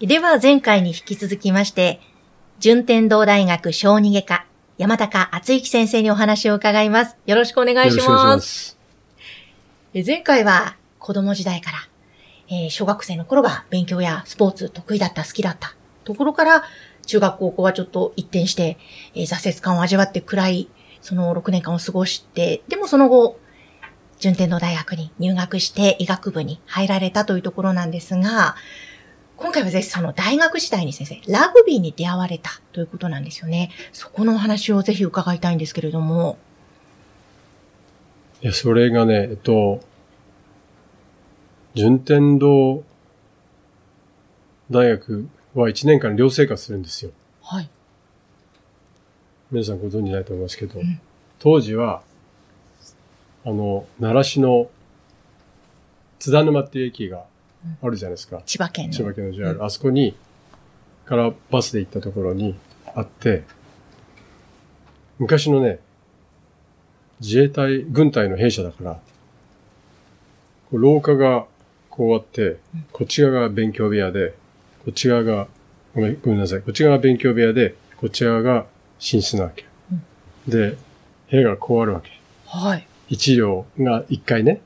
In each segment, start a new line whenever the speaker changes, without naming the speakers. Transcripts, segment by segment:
では前回に引き続きまして順天堂大学小児外科山高敦之先生にお話を伺います。よろしくお願いします。よろしくお願いします。前回は子供時代から、えー、小学生の頃が勉強やスポーツ得意だった、好きだったところから、中学高校はちょっと一転して、えー、挫折感を味わって暗い、その6年間を過ごして、でもその後、順天堂大学に入学して医学部に入られたというところなんですが、今回はぜひその大学時代に先生、ラグビーに出会われたということなんですよね。そこのお話をぜひ伺いたいんですけれども。
いや、それがね、えっと、順天堂大学は1年間寮生活するんですよ。
はい。
皆さんご存知ないと思いますけど、うん、当時は、あの、奈良市の津田沼っていう駅があるじゃないですか。
千葉県の。
千葉県の JR、うん、あそこに、からバスで行ったところにあって、昔のね、自衛隊、軍隊の兵舎だから、廊下がこうあって、こっち側が勉強部屋で、こっち側が、ごめんごめんなさい、こっち側が勉強部屋で、こっち側が寝室なわけ。うん、で、部屋がこうあるわけ。
はい。
一両が一回ね、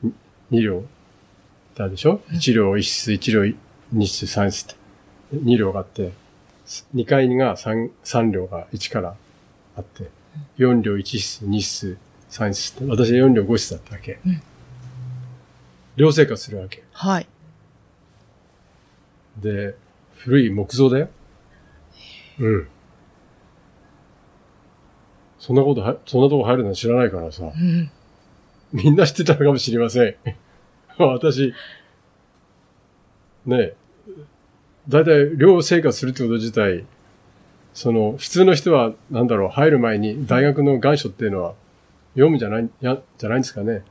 二両たでしょ、うん、?1 両一室、1両二室、三室って。2両があって、2階が 3, 3両が1からあって、4両1室、2室、3室って、私は4両5室だったわけ。うん、寮生活するわけ。
はい。
で、古い木造だよ。うん。そんなことは、そんなとこ入るの知らないからさ。うん、みんな知ってたのかもしれません。私、ね、だいたい寮生活するってこと自体、その、普通の人は、なんだろう、入る前に大学の願書っていうのは読むじゃない、や、じゃないんですかね。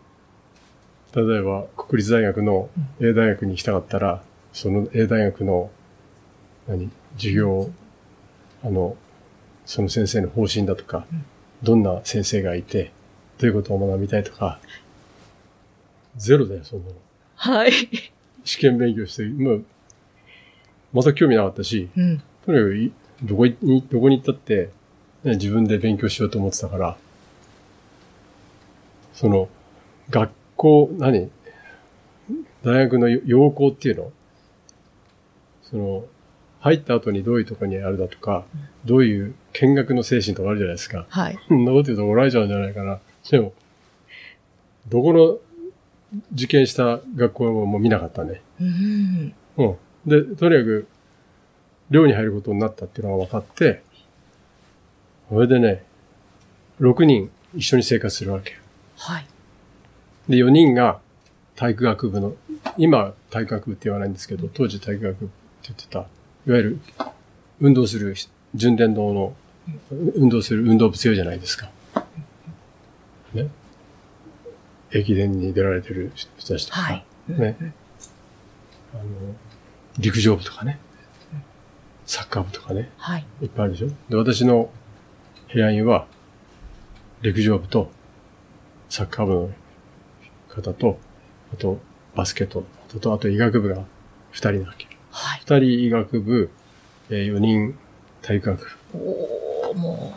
例えば、国立大学の A 大学に行きたかったら、その A 大学の、何、授業、あの、その先生の方針だとか、どんな先生がいて、どういうことを学びたいとか、ゼロだよ、そんなの。
はい。
試験勉強して、まあ、また興味なかったし、うん、とにかく、どこに、どこに行ったって、ね、自分で勉強しようと思ってたから、その、学校、何？大学の要項っていうの？その、入った後にどういうとこにあるだとか、どういう見学の精神とかあるじゃないですか。
はい。
そんなこと言うと怒られちゃうんじゃないかな。でも、どこの受験した学校ももう見なかったね。うん。うん。で、とにかく、寮に入ることになったっていうのが分かって、それでね、6人一緒に生活するわけ。
はい。
で、4人が体育学部の、今体育学部って言わないんですけど、当時体育学部って言ってた、いわゆる運動する、順天堂の、運動する運動部強いじゃないですか。ね。駅伝に出られてる人たちとか、はい、ね、あの、陸上部とかね、サッカー部とかね、
はい、
いっぱいあるでしょ。で、私の部屋には、陸上部と、サッカー部の方と、あと、バスケットと、と、あと医学部が二人なわけ。
はい。
二人医学部、えー、4人体育学
部。おおも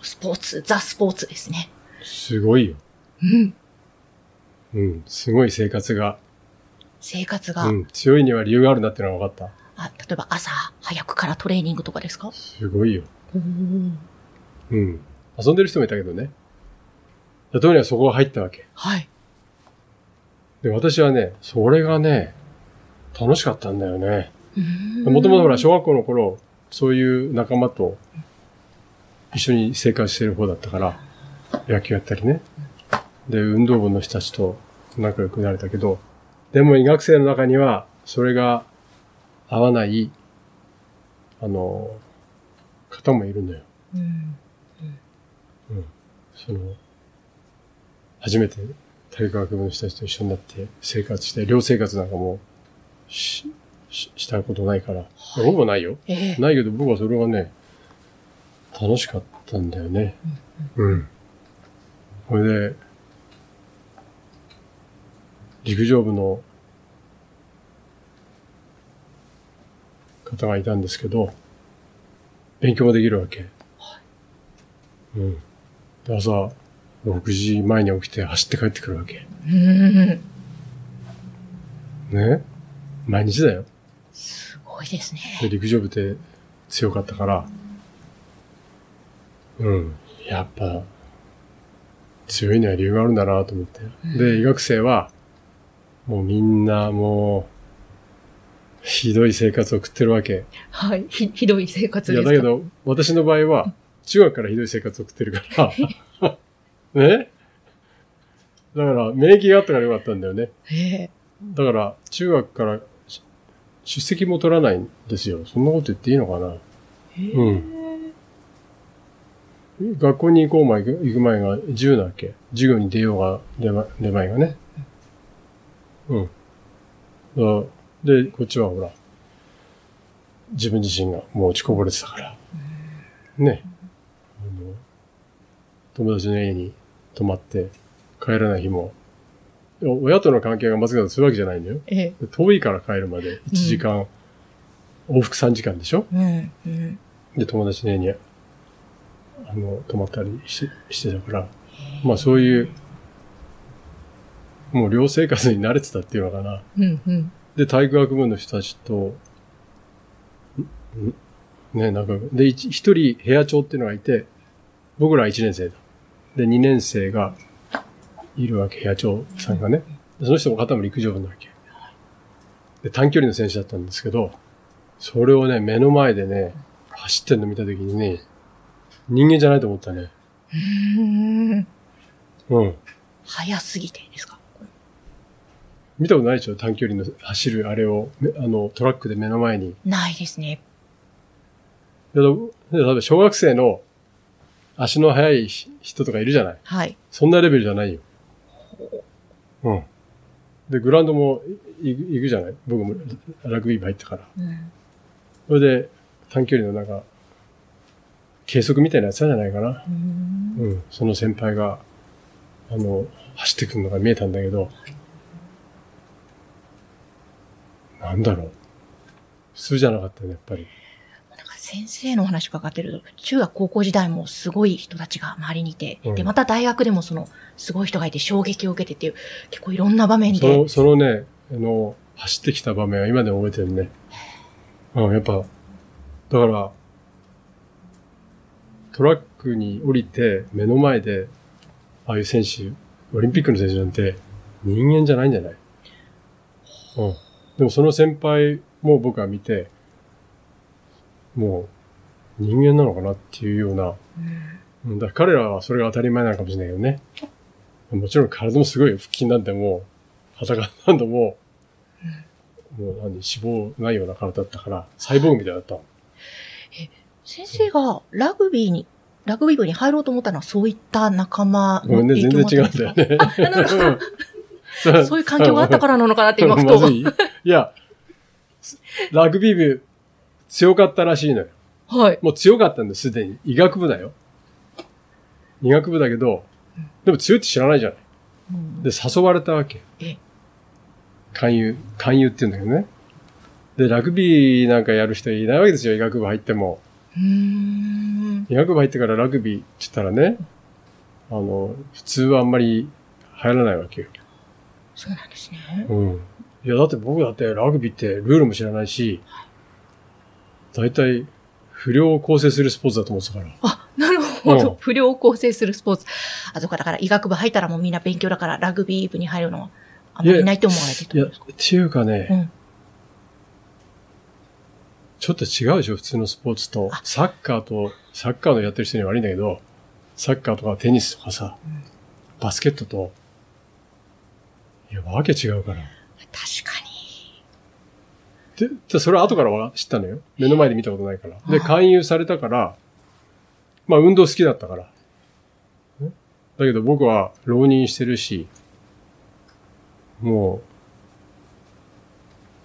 う、スポーツ、ザ・スポーツですね。
すごいよ。
うん。
うん、すごい生活が。
生活が。
うん、強いには理由があるなっていうのが分かっ
た。あ、例えば朝早くからトレーニングとかですか？
すごいよ。うん。遊んでる人もいたけどね。とにかくそこが入ったわけ。
はい。
で、私はね、それがね、楽しかったんだよね。もともとほら、小学校の頃、そういう仲間と一緒に生活してる方だったから、野球やったりね。で、運動部の人たちと仲良くなれたけど、でも医学生の中には、それが合わない、あの、方もいるのよ。
うん。
その、初めて体育学部の人たちと一緒になって生活して、寮生活なんかもし、ししたことないから。僕もないよ。
ええ
ないけど僕はそれがね、楽しかったんだよね。うん。これで、陸上部の方がいたんですけど、勉強ができるわけ。うん。で朝、6時前に起きて走って帰ってくるわけ。
うん。
ね毎日だよ。
すごいですね。
で陸上部って強かったから、うん、やっぱ、強いには理由があるんだなと思って。で、医学生は、もうみんなもう、ひどい生活を送ってるわけ。
はい。ひ、ひどい生活
いや、
ですか？
だけど、私の場合は、中学からひどい生活を送ってるから、ね？だから、免疫があったからよかったんだよね。
ええ
だから、中学からし出席も取らないんですよ。そんなこと言っていいのかな？うん。学校に行こう前、行く前が自由なわけ？授業に出ようが、出ま出前がね。うん。だで、こっちはほら、自分自身がもう落ちこぼれてたから。ね。あの友達の家に泊まって帰らない日も、親との関係がまずいとするわけじゃないんだよ。
ええ
遠いから帰るまで1時間、往復3時間でしょ？
うん。うん。
で、友達の家に、あの、泊まったりししてたから、まあそういう、もう寮生活に慣れてたっていうのかな。
うん。うん。
で、体育学部の人たちと、ね、なんか、で、一一人部屋長っていうのがいて、僕らは1年生だ。で、2年生がいるわけ、部屋長さんがね。でその人も方も陸上部なわけ。で、短距離の選手だったんですけど、それをね、目の前でね、走ってんの見たときにね、人間じゃないと思ったね。
うん。
うん。
早すぎてですか？
見たことないでしょ？短距離の走るあれを、めあの、トラックで目の前に。
ないですね。
で例えば小学生の足の速い人とかいるじゃない？
はい。
そんなレベルじゃないよ。うん。で、グラウンドもい行くじゃない？僕もラグビー部入ったから。
うん。
それで短距離のなんか、計測みたいなやつじゃないかな。
うん。
うん。その先輩が、あの、走ってくるのが見えたんだけど、なんだろう。普通じゃなかったね、やっぱり。
なんか先生のお話伺ってると、中学高校時代もすごい人たちが周りにいて、
うん
で、また大学でもその、すごい人がいて衝撃を受けてっていう、結構いろんな場面で
その、、そのね、あの、走ってきた場面は今でも覚えてるね。うん、やっぱ、だから、トラックに降りて目の前で、ああいう選手、オリンピックの選手なんて人間じゃないんじゃない？うん。でもその先輩も僕は見て、もう人間なのかなっていうような、
うん
うん、だから彼らはそれが当たり前なのかもしれないけどね。もちろん体もすごいよ腹筋なんてもう、裸なんてもう、もう何、脂肪ないような体だったから、サイボーグみたいだったの。
先生がラグビーに、ラグビー部に入ろうと思ったのはそういった仲間の影
全然
響もあったんですか？
違うんだよね。
あなるほど
うん
そういう環境があったからなのかなって今ふ
ま
と。
ずい。いや、ラグビー部強かったらしいのよ。
はい。
もう強かったんだよ、すでに。医学部だよ。医学部だけど、でも強いって知らないじゃない。
うん
で、誘われたわけ。
え
勧誘、勧誘って言うんだけどね。で、ラグビーなんかやる人いないわけですよ、医学部入っても。医学部入ってからラグビーって言ったらね、あの、普通はあんまり流行らないわけよ。
そうなんですね。
うん。いや、だって僕だってラグビーってルールも知らないし、大体不良を構成するスポーツだと思ってたから。
あ、なるほど。
うん
不良を構成するスポーツ。あ、そうか、だから医学部入ったらもうみんな勉強だからラグビー部に入るのはあんまりいないと思われてた
いや、っていうかね、
うん
ちょっと違うでしょ、普通のスポーツと
あ。
サッカーと、サッカーのやってる人には悪いんだけど、サッカーとかテニスとかさ、
うん
バスケットと、いや、わけ違うから。
確かに。
で、でそれは後からは知ったのよ。目の前で見たことないから。で、勧誘されたから、まあ運動好きだったから。ねだけど僕は浪人してるし、もう、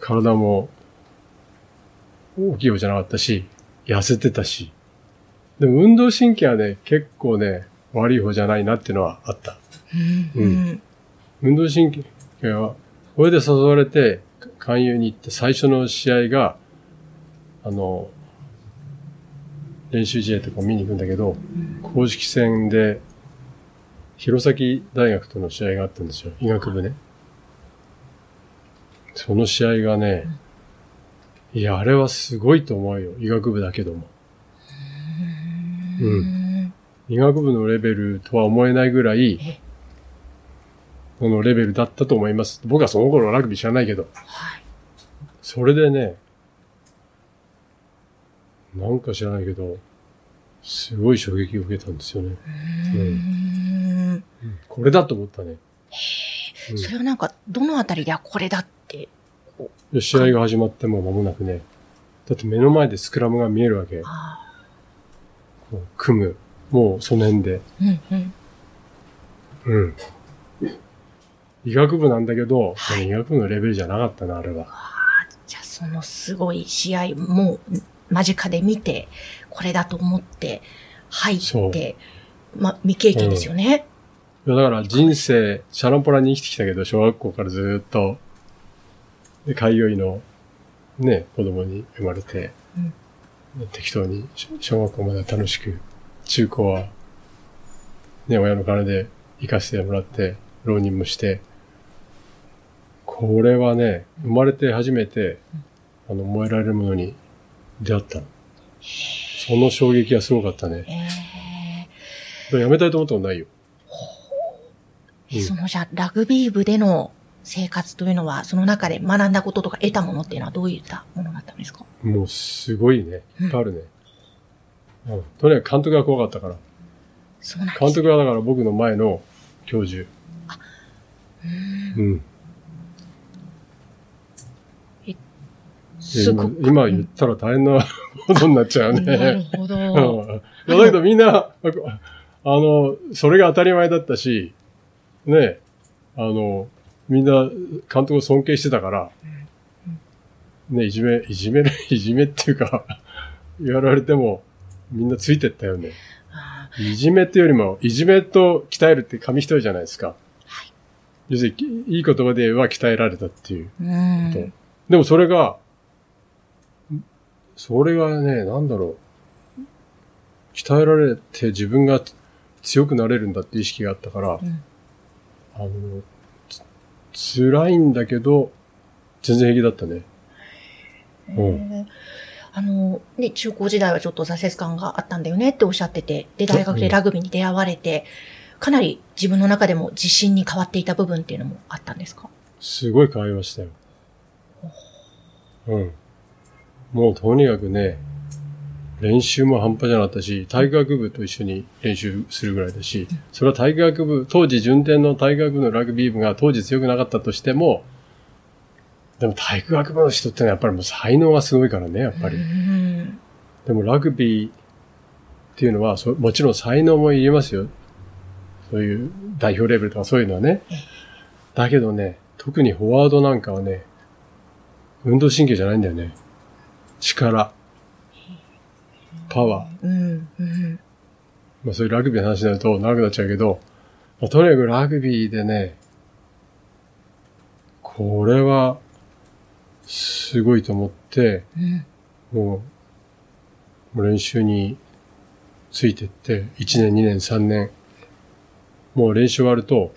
体も大きい方じゃなかったし、痩せてたし。でも運動神経はね、結構ね、悪い方じゃないなっていうのはあった。
うんうん
運動神経は、これで誘われて、勧誘に行って最初の試合が、あの、練習試合とか見に行くんだけど、公式戦で、弘前大学との試合があったんですよ。医学部ね。その試合がね、いや、あれはすごいと思うよ。医学部だけども。うん。医学部のレベルとは思えないぐらい
え、
このレベルだったと思います。僕はその頃ラグビー知らないけど。
はい。
それでね、なんか知らないけど、すごい衝撃を受けたんですよね。
う
うん
ん
これだと思ったね。うん
それはなんか、どのあたりで、あ、これだって、こう、
で試合が始まっても間もなくね、だって目の前でスクラムが見えるわけ。組む。もうその辺で。
ーうんうん。
うん。医学部なんだけど、
はい
医学部のレベルじゃなかったな、あれは。
じゃあ、そのすごい試合、もう、間近で見て、これだと思って、入って、ま、未経験ですよね。
いやだから人生、シャランポラに生きてきたけど、小学校からずーっと、で、開業医の、ね、子供に生まれて、適当にし小学校までは楽しく、中高は、ね、親の金で行かせてもらって、浪人もして、これはね、生まれて初めて、あの、燃えられるものに出会ったの。その衝撃がすごかったね。
え
だからやめたいと思ったことないよ。
ーそのじゃあ、ラグビー部での生活というのは、その中で学んだこととか得たものっていうのはどういったものだったんですか？
もうすごいね。いっぱいあるね。うん、とにかく監督が怖かったから。
そうなんです
監督はだから僕の前の教授。うん。で
すごく。
今今言ったら大変なことになっちゃう
なる
ね。
ほど。
だけどみんな、あの、それが当たり前だったし、ね、あの、みんな監督を尊敬してたから、ね、いじめ、いじめ、いじめっていうか、やられてもみんなついてったよね。
あ
いじめっていうよりも、いじめと鍛えるって紙一重じゃないですか。
はい
要するに、いい言葉で言えば鍛えられたっていう。でもそれが、それがね、なんだろう。鍛えられて自分が強くなれるんだって意識があったから、
うん
あの、つ辛いんだけど、全然平気だったね。うん
えーあの、ね、中高時代はちょっと挫折感があったんだよねっておっしゃってて、で、大学でラグビーに出会われて、かなり自分の中でも自信に変わっていた部分っていうのもあったんですか？
すごい変わりましたよ。うん。もうとにかくね、練習も半端じゃなかったし、体育学部と一緒に練習するぐらいだし、それは体育学部、当時順天の体育学部のラグビー部が当時強くなかったとしても、でも体育学部の人ってのはやっぱりもう才能がすごいからね、やっぱり。
うん
でもラグビーっていうのは、そもちろん才能もいりますよ。そういう代表レベルとかそういうのはね
ええ。
だけどね、特にフォワードなんかはね、運動神経じゃないんだよね。力、パワー。
うん。うん。
まあそういうラグビーの話になると長くなっちゃうけど、まあ、とにかくラグビーでね、これは、すごいと思って、
うん。
もう、もう練習についてって、1年、2年、3年、もう練習終わると、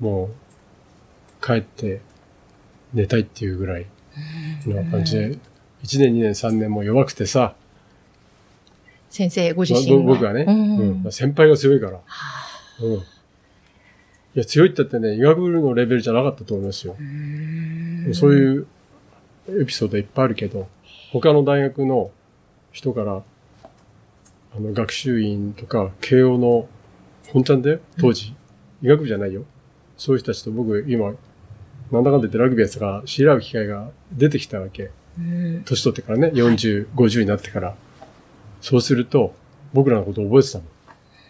もう、帰って寝たいっていうぐらいの感じで、1年、2年、3年も弱くてさ、
先生ご自
ま
身は。
ぼ僕はね、
うん。
うん先輩が強いから、
は
うん。いや、強いって言ってね、医学部のレベルじゃなかったと思いますよ
あ。うん
そういうエピソードいっぱいあるけど、他の大学の人から、あの、学習院とか、慶応の本ちゃんだよ、当時。医学部じゃないよ。そういう人たちと僕、今、なんだかんだ言ってラグビーやってたから知り合う機会が出てきたわけ。
うん。
年取ってからね、40、50になってから。そうすると、僕らのことを覚えてたの。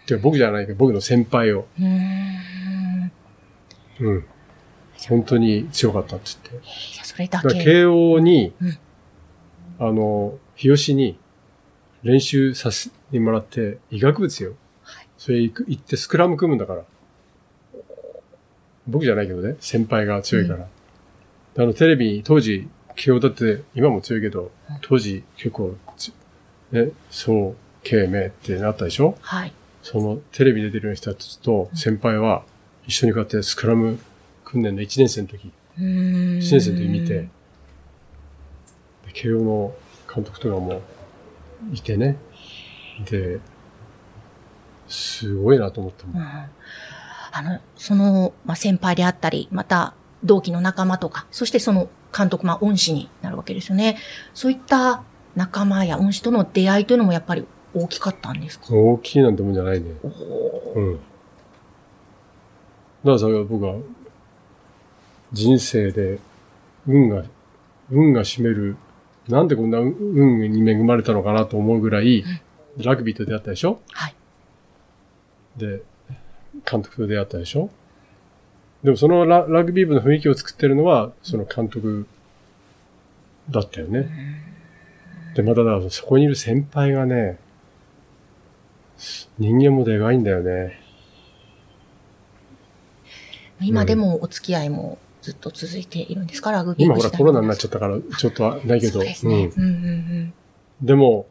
てか僕じゃないけど、僕の先輩を。
うーん。
うん。本当に強かったって言って。
じゃあそれだけ。
だ慶応に、
うん
あの、日吉に練習させてもらって、医学部ですよ。
はい
それ行く行ってスクラム組むんだから。僕じゃないけどね、先輩が強いから。あの、テレビに当時、慶応だって今も強いけど、当時結構つ、ね、そう、慶明ってなったでしょ？
はい。
そのテレビ出てる人たちと先輩は一緒にこうやってスクラム訓練の1年生の時、
うーん。
1年生の時見て、で慶応の監督とかもいてね。で、すごいなと思ったも。
うんん。あの、その、まあ、先輩であったり、また、同期の仲間とか、そしてその監督、まあ、恩師になるわけですよね。そういった仲間や恩師との出会いというのもやっぱり大きかったんですか？
大きいなんてもんじゃないね。うん。だからさ、僕は人生で運が、運が占める、なんでこんな運に恵まれたのかなと思うぐらい、ラグビーと出会ったでしょ？
はい。
で、監督と出会ったでしょ？でもそのララグビー部の雰囲気を作ってるのは、その監督だったよね。で、まただそこにいる先輩がね、人間もでかいんだよね。
今でもお付き合いもずっと続いているんですか、ラグビー
今ほらコロナになっちゃ
っ
ったから、ちょっとはないけど。
そうですね。
う
うんうんうん。
ん。でも、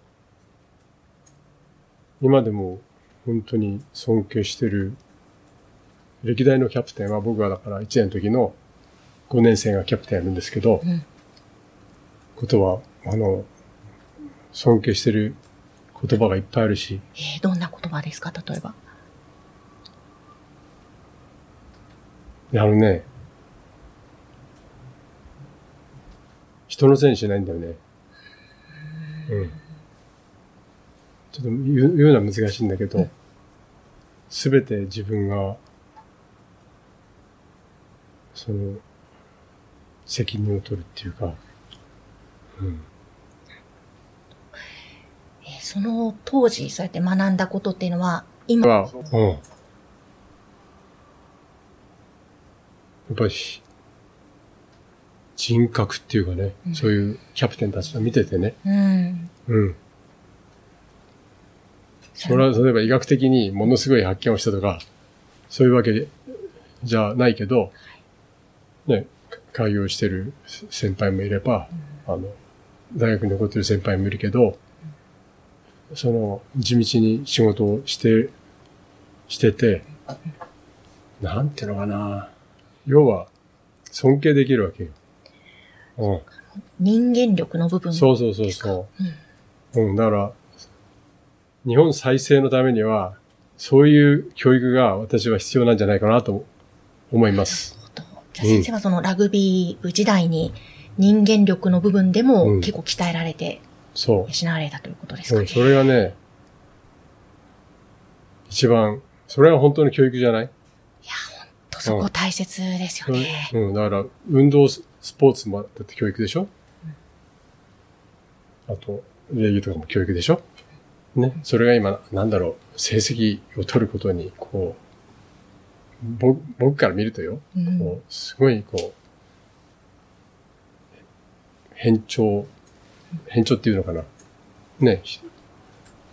今でも本当に尊敬してる、歴代のキャプテンは僕はだから1年の時の5年生がキャプテンやるんですけど、
うん
ことは、あの、尊敬してる言葉がいっぱいあるし、
えーどんな言葉ですか、例えば。
あのね、人のせいにしないんだよね。うん。ちょっと言う言うのは難しいんだけど、すべて自分が、その、責任を取るっていうか、うん。
えーその当時、そうやって学んだことっていうのは、今、
は、うん。やっぱり、人格っていうかね、
うん
そういうキャプテンたちを見ててね、
うん。
うん。それは、例えば医学的にものすごい発見をしたとか、そういうわけじゃないけど、ね、開業してる先輩もいれば、あの、大学に残ってる先輩もいるけど、その、地道に仕事をして、してて、なんていうのかな。要は、尊敬できるわけよ。うん。
人間力の部分
そうそうそうそう。うん、だから、日本再生のためには、そういう教育が私は必要なんじゃないかなと思います。
じゃあ先生はそのラグビー部時代に人間力の部分でも
うん
結構鍛えられて
そ
養われたということです
う。
か？ね。
うん、それがね、一番、それは本当の教育じゃない？
とそこ大切ですよね。
うん、だから、運動スポーツもだって教育でしょ？あと、礼儀とかも教育でしょ？ね。それが今、なんだろう、成績を取ることに、こう、ぼ僕から見るとよ、
うん
こう、すごい、こう、変調、変調っていうのかな。ね、ひ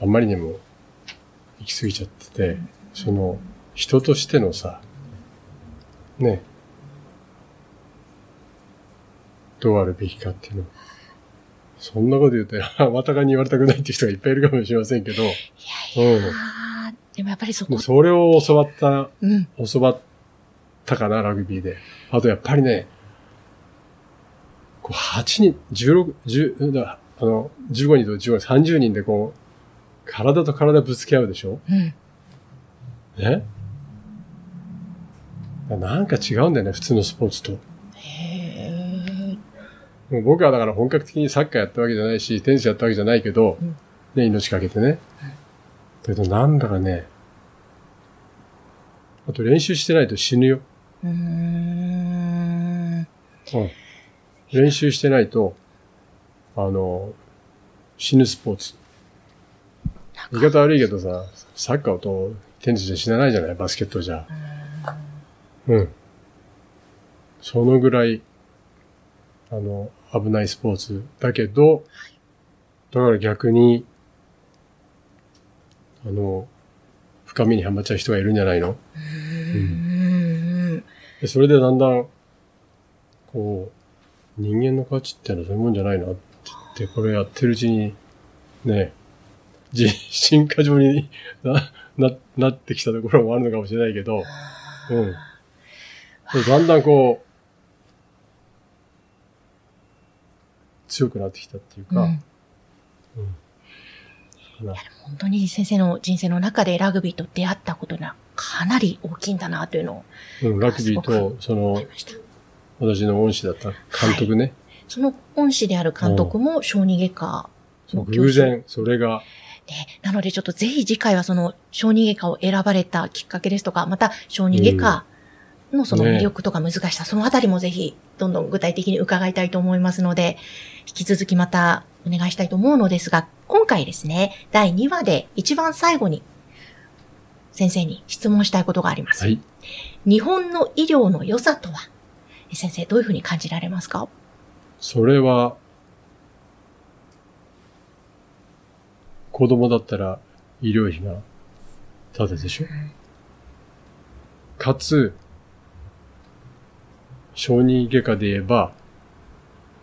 あんまりにも行き過ぎちゃってて、その、人としてのさ、ね、どうあるべきかっていうの。そんなこと言うと、あ またがに言われたくないっていう人がいっぱいいるかもしれませんけど、うん。
でもやっぱりそこ、
それを教わった
うん。
教わったかな、ラグビーで。あとやっぱりね、こう8人、16、10だあの、15人と15人、30人でこう、体と体ぶつけ合うでしょ？
うん。
ねなんか違うんだよね、普通のスポーツと。
へ
僕はだから本格的にサッカーやったわけじゃないし、テニスやったわけじゃないけど、
うん
ね、命かけてね。だけどなんだかね、あと練習してないと死ぬよ。
うーん。
うん。練習してないと、あの、死ぬスポーツ。言い方悪いけどさ、サッカーとテニスじゃ死なないじゃないバスケットじゃ。うん。そのぐらい、あの、危ないスポーツだけど、だから逆に、あの、深みにはまっちゃう人がいるんじゃないの？
うん。
でそれでだんだん、こう、人間の価値ってのはそういうもんじゃないなって言って、これやってるうちに、ね、自信過剰に な、な、なってきたところもあるのかもしれないけど、うん。でだんだんこう、強くなってきたっていうか、
うん
うん。
本当に先生の人生の中でラグビーと出会ったことがかなり大きいんだなというのを
うん、ラグビーと、その。私の恩師だった監督ね、
その恩師である監督も小児外科の
偶然、それが、
で、なのでちょっとぜひ次回はその小児外科を選ばれたきっかけですとか、また小児外科のその魅力とか難しさ、そのあたりもぜひどんどん具体的に伺いたいと思いますので、引き続きまたお願いしたいと思うのですが、今回ですね、第2話で一番最後に先生に質問したいことがあります。
はい。
日本の医療の良さとは？先生どういうふうに感じられますか？
それは、子供だったら医療費がただでしょ？かつ、小児外科で言えば、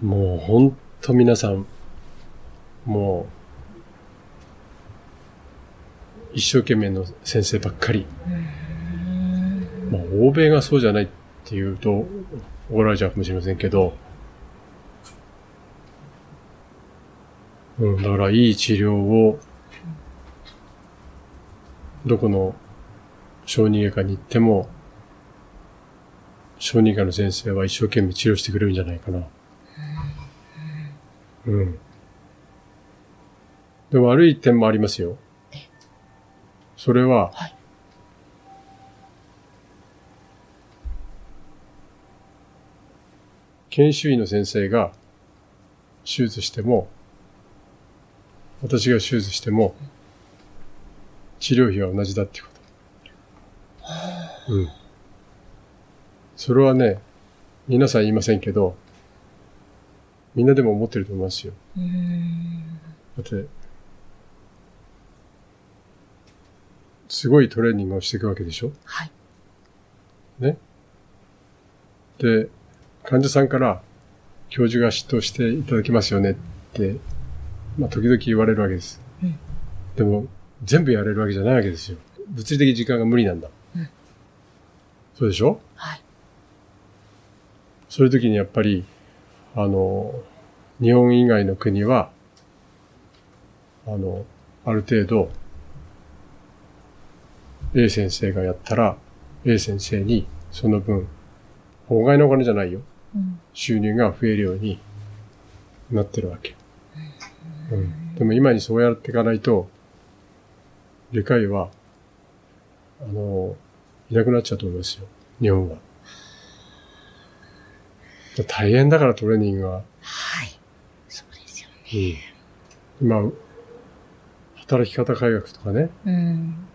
もうほんと皆さん、もう、一生懸命の先生ばっかり。まあ、欧米がそうじゃないっていうと、怒られちゃうかもしれませんけど、うん、だからいい治療を、どこの小児外科に行っても、小児科の先生は一生懸命治療してくれるんじゃないかな。うん。でも悪い点もありますよ。それは、
はい
研修医の先生が手術しても、私が手術しても、治療費は同じだってこと。うん。それはね、皆さん言いませんけど、みんなでも思ってると思いますよ。だって、すごいトレーニングをしていくわけでしょ？
はい。
ね。で、患者さんから、教授が指導していただきますよねって、まあ、時々言われるわけです。
うん
でも、全部やれるわけじゃないわけですよ。物理的時間が無理なんだ。
うん
そうでしょ？
はい。
そういう時にやっぱり、あの、日本以外の国は、あの、ある程度、A 先生がやったら、A 先生にその分、法外のお金じゃないよ。
うん
収入が増えるようになってるわけ。うん、でも今にそうやっていかないと、外科医は、あの、いなくなっちゃうと思いますよ。日本は。大変だからトレーニングは。
はい。そうですよね。
うん、今、働き方改革とかね、
うん。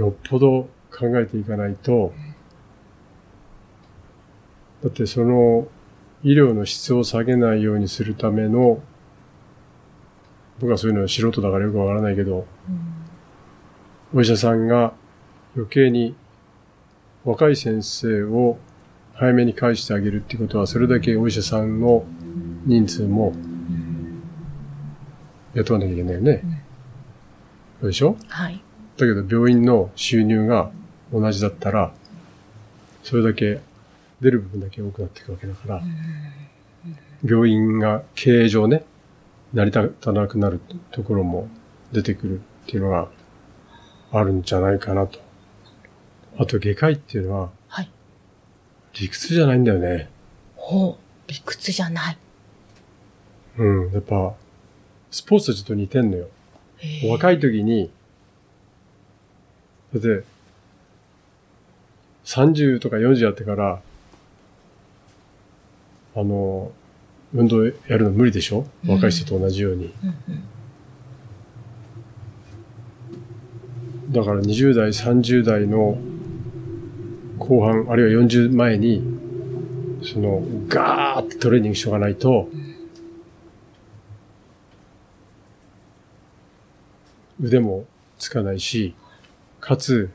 よっぽど考えていかないと、だってその医療の質を下げないようにするための、僕はそういうのは素人だからよくわからないけど、お医者さんが余計に若い先生を早めに返してあげるってことは、それだけお医者さんの人数も雇わなきゃいけないよね。そうでしょ？
はい。
だけど病院の収入が同じだったら、それだけ出る部分だけ多くなっていくわけだから、病院が経営上ね、成り立たなくなるところも出てくるっていうのがあるんじゃないかなと。あと外科医っていうのは
はい。
理屈じゃないんだよね。
ほう。理屈じゃない。
うん。やっぱ、スポーツとちょっと似てんのよ。若い時に、だって、30とか40やってから、あの、運動やるの無理でしょ？
うん。
若い人と同じように。だから20代、30代の後半、あるいは40前に、その、ガーってトレーニングしとかないと、腕もつかないし、かつ、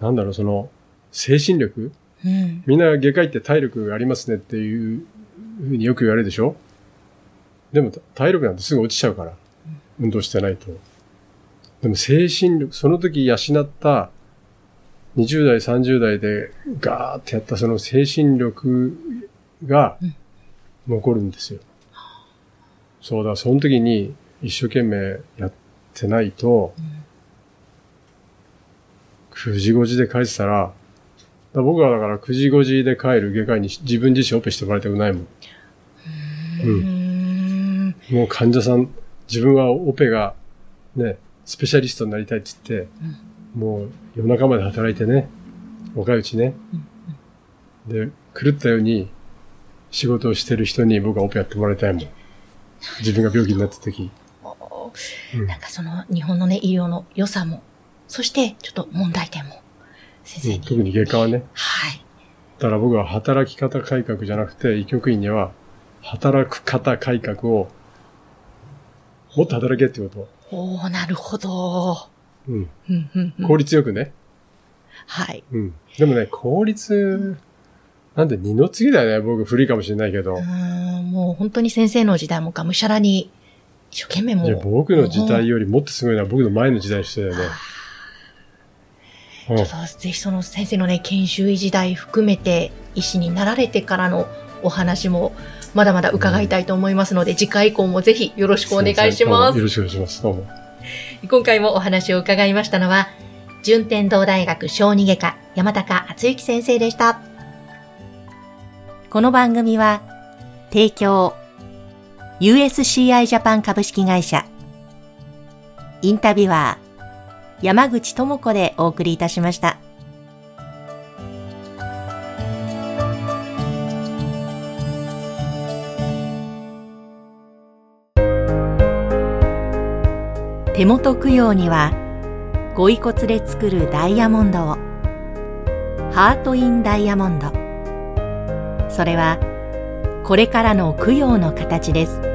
なんだろう、その、精神力？
うん
みんな外科医って体力がありますねっていうふうによく言われるでしょ？でも体力なんてすぐ落ちちゃうから。運動してないと。でも精神力、その時養った20代、30代でガーってやったその精神力が
うん
残るんですよ。そうだ、その時に一生懸命やってないと、9時5時で帰ってたら、ら僕はだから9時5時で帰る外科医に自分自身オペしてもらいたくないもん。
う
うん
ん
もう患者さん、自分はオペがね、スペシャリストになりたいって言って、もう夜中まで働いてね、若いうちね。で、狂ったように仕事をしてる人に僕はオペやってもらいたいもん。自分が病気になった時。
お
うん
なんかその日本のね、医療の良さも、そしてちょっと問題点も、先生に。
うん特に外科はね。
はい。
だから僕は働き方改革じゃなくて、医局員には働く方改革をもっと働けってこと。
おー、なるほど。うん。
効率よくね。
はい。
うん。でもね、効率、なんで二の次だよね。僕古いかもしれないけど。
うーんもう本当に先生の時代もがむしゃらに、一生懸命も
いや、
う。
僕の時代よりもっとすごいのは僕の前の時代の人だよね。うん
ちょっとぜひその先生のね、研修医時代含めて、医師になられてからのお話も、まだまだ伺いたいと思いますので、次回以降もぜひよろしくお願いします
よ。ろしくお願いします。どうも。
今回もお話を伺いましたのは、順天堂大学小児外科山高敦之先生でした。この番組は、提供、USCI ジャパン株式会社、インタビュアー、山口智子でお送りいたしました。手元供養にはご遺骨で作るダイヤモンドを。ハート・イン・ダイヤモンド。それはこれからの供養の形です。